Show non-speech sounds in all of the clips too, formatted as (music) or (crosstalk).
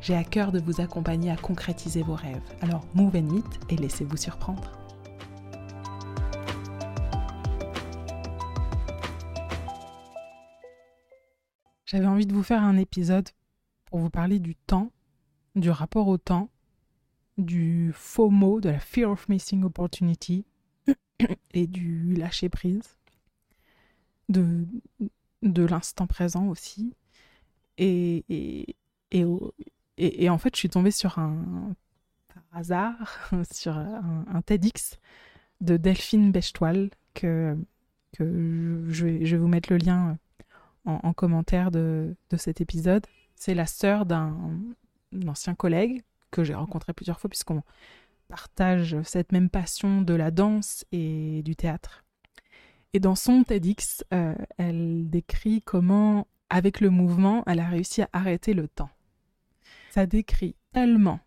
J'ai à cœur de vous accompagner à concrétiser vos rêves. Alors move and meet et laissez-vous surprendre. J'avais envie de vous faire un épisode pour vous parler du temps, du rapport au temps, du FOMO, de la Fear of Missing Opportunity (coughs) et du lâcher prise, de, de l'instant présent aussi. Et, et, et, et, en fait, je suis tombée sur un, par hasard, (laughs) sur un, TEDx de Delphine Bechtoile, que, je, vais, vous mettre le lien en, commentaire de, de, cet épisode. C'est la sœur d'un ancien collègue que j'ai rencontré plusieurs fois, puisqu'on partage cette même passion de la danse et du théâtre. Et dans son TEDx, euh, elle décrit comment, avec le mouvement, elle a réussi à arrêter le temps ça décrit tellement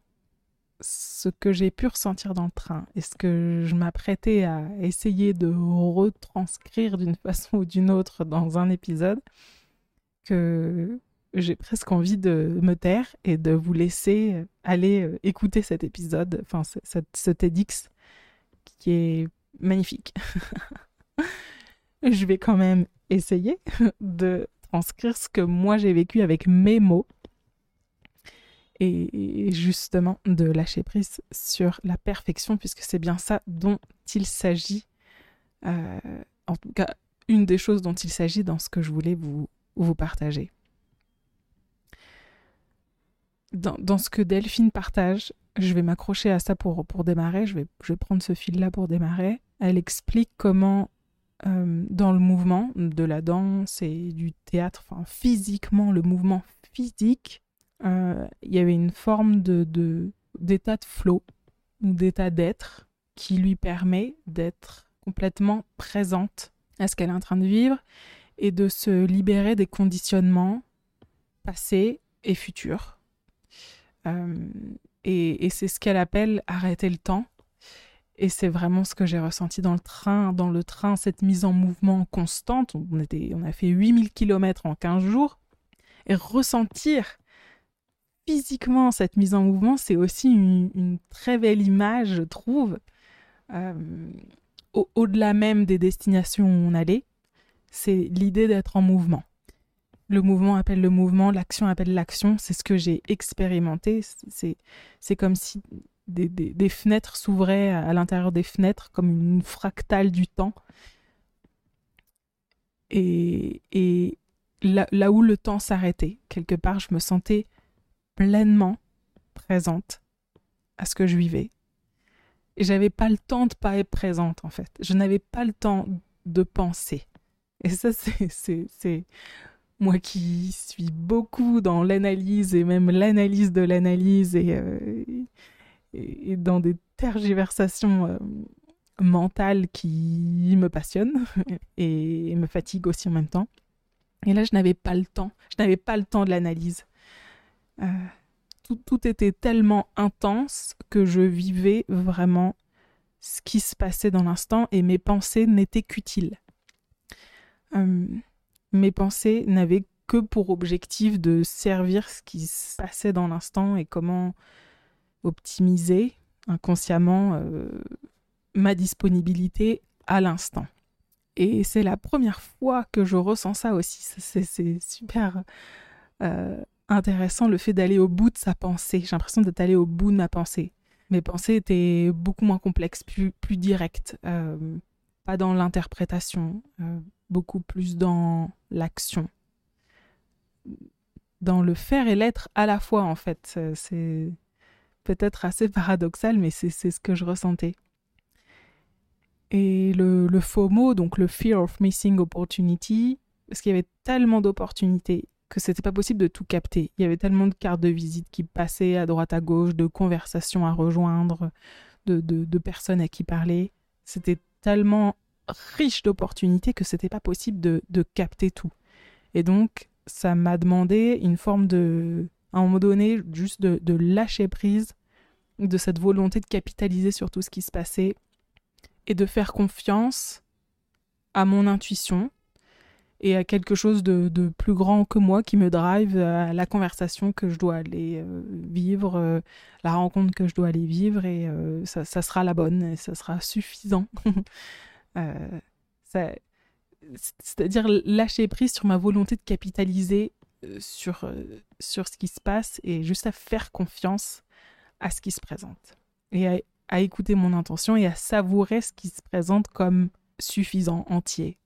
ce que j'ai pu ressentir dans le train et ce que je m'apprêtais à essayer de retranscrire d'une (laughs) façon ou d'une autre dans un épisode que j'ai presque envie de me taire et de vous laisser aller euh, écouter cet épisode, enfin ce TEDx qui est magnifique. (laughs) je vais quand même essayer (laughs) de transcrire ce que moi j'ai vécu avec mes mots et justement de lâcher prise sur la perfection, puisque c'est bien ça dont il s'agit, euh, en tout cas une des choses dont il s'agit dans ce que je voulais vous, vous partager. Dans, ce que Delphine partage, je vais m'accrocher à ça pour, pour démarrer, je vais, je vais prendre ce fil-là pour démarrer. Elle explique comment euh, dans le mouvement de la danse et du théâtre, physiquement, le mouvement physique il y avait une forme d'état de flow ou d'état d'être qui lui permet d'être complètement présente à ce qu'elle est en train de vivre et de se libérer des conditionnements passés et futurs. Euh, et, c'est ce qu'elle appelle arrêter le temps. Et c'est vraiment ce que j'ai ressenti dans le train. Dans le train, cette mise en mouvement constante. On, on a fait 8000 km en 15 jours. Et ressentir physiquement cette mise en mouvement, c'est aussi une, très belle image, je trouve. Euh, au-delà même des destinations où on allait, c'est l'idée d'être en mouvement. Le mouvement appelle le mouvement, l'action appelle l'action. C'est ce que j'ai expérimenté. C'est comme si des, fenêtres s'ouvraient à, l'intérieur des fenêtres, comme une fractale du temps. Et, et là, là, où le temps s'arrêtait, quelque part, je me sentais pleinement présente à ce que je vivais. Et j'avais pas le temps de pas être présente en fait. Je n'avais pas le temps de penser. Et ça, (laughs) c'est moi qui suis beaucoup dans l'analyse et même l'analyse de l'analyse et, euh, dans des tergiversations euh, mentales qui me passionnent (laughs) et me fatiguent aussi en même temps. Et là, je n'avais pas le temps. Je n'avais pas le temps de l'analyse. Euh, tout, était tellement intense que je vivais vraiment ce qui se passait dans l'instant et mes pensées n'étaient qu'utiles. Euh, mes pensées n'avaient que pour objectif de servir ce qui se passait dans l'instant et comment optimiser inconsciemment euh, ma disponibilité à l'instant. Et c'est la première fois que je ressens ça aussi. C'est super intéressant le fait d'aller au bout de sa pensée. J'ai l'impression d'être allé au bout de ma pensée. Mes pensées étaient beaucoup moins complexes, plus, plus directes, euh, pas dans l'interprétation, euh, beaucoup plus dans l'action, dans le faire et l'être à la fois en fait. C'est peut-être assez (laughs) paradoxal, mais c'est ce que je ressentais. Et le, le FOMO, donc le Fear of Missing Opportunity, parce qu'il y avait tellement d'opportunités que c'était pas possible de tout capter. Il y avait tellement de cartes de visite qui passaient à droite à gauche, de conversations à rejoindre, de, de, personnes à qui parler. C'était tellement riche d'opportunités que c'était pas possible de, de capter tout. Et donc, ça m'a demandé une forme de, à un moment donné, juste de, de, lâcher prise de cette volonté de capitaliser sur tout ce qui se passait et de faire confiance à mon intuition et à quelque chose de, plus grand que moi qui me drive à la conversation que je dois aller euh, vivre, euh, la rencontre que je dois aller vivre, et euh, ça, sera la bonne, et ça sera suffisant. (laughs) C'est-à-dire lâcher prise sur ma volonté de capitaliser sur, sur ce qui se passe et juste à faire confiance à ce qui se présente. Et à écouter mon intention et à savourer ce qui se présente comme suffisant, entier.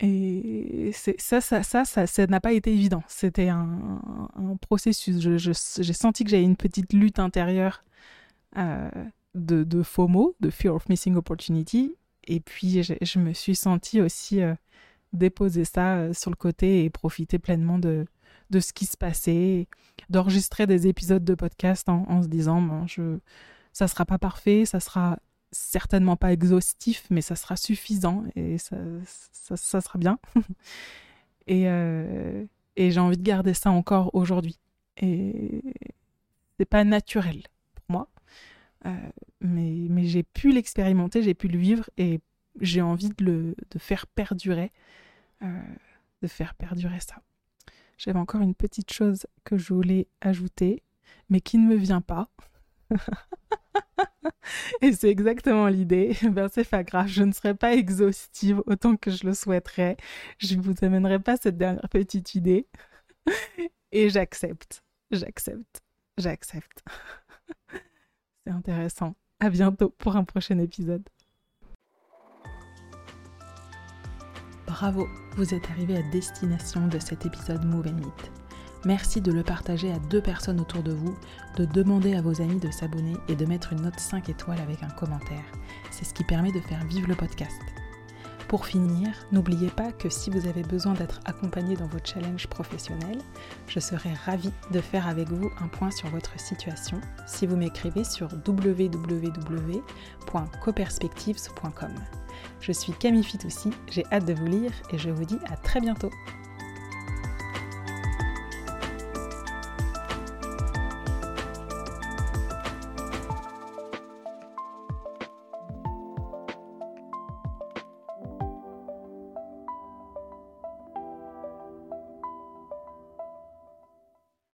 Et ça, ça, ça, ça, n'a pas été évident. C'était un, processus. j'ai senti que j'avais une petite lutte intérieure euh, de, de, FOMO, de Fear of Missing Opportunity. Et puis, je, me suis sentie aussi euh, déposer ça euh, sur le côté et profiter pleinement de, de ce qui se passait, d'enregistrer des épisodes de podcast en, en se disant, bon, je, ça sera pas parfait, ça sera certainement pas exhaustif, mais ça sera suffisant et ça, ça, sera bien. (laughs) et, euh, et j'ai envie de garder ça encore aujourd'hui. Et c'est pas naturel pour moi, euh, mais, mais j'ai pu l'expérimenter, j'ai pu le vivre et j'ai envie de le faire perdurer, euh, de faire perdurer ça. J'avais encore une petite chose que je voulais ajouter, mais qui ne me vient pas. (laughs) Et c'est exactement l'idée. (laughs) Ben, c'est pas grave, je ne serai pas exhaustive autant que je le souhaiterais. Je ne vous amènerai pas cette dernière petite idée. (laughs) Et j'accepte, j'accepte, j'accepte. c'est intéressant. À bientôt pour un prochain épisode. Bravo, vous êtes arrivé à destination de cet épisode Move. Merci de le partager à deux personnes autour de vous, de demander à vos amis de s'abonner et de mettre une note 5 étoiles avec un commentaire. C'est ce qui permet de faire vivre le podcast. Pour finir, n'oubliez pas que si vous avez besoin d'être accompagné dans vos challenges professionnels, je serai ravie de faire avec vous un point sur votre situation si vous m'écrivez sur www.coperspectives.com. Je suis Camille Fitoussi, j'ai hâte de vous lire et je vous dis à très bientôt.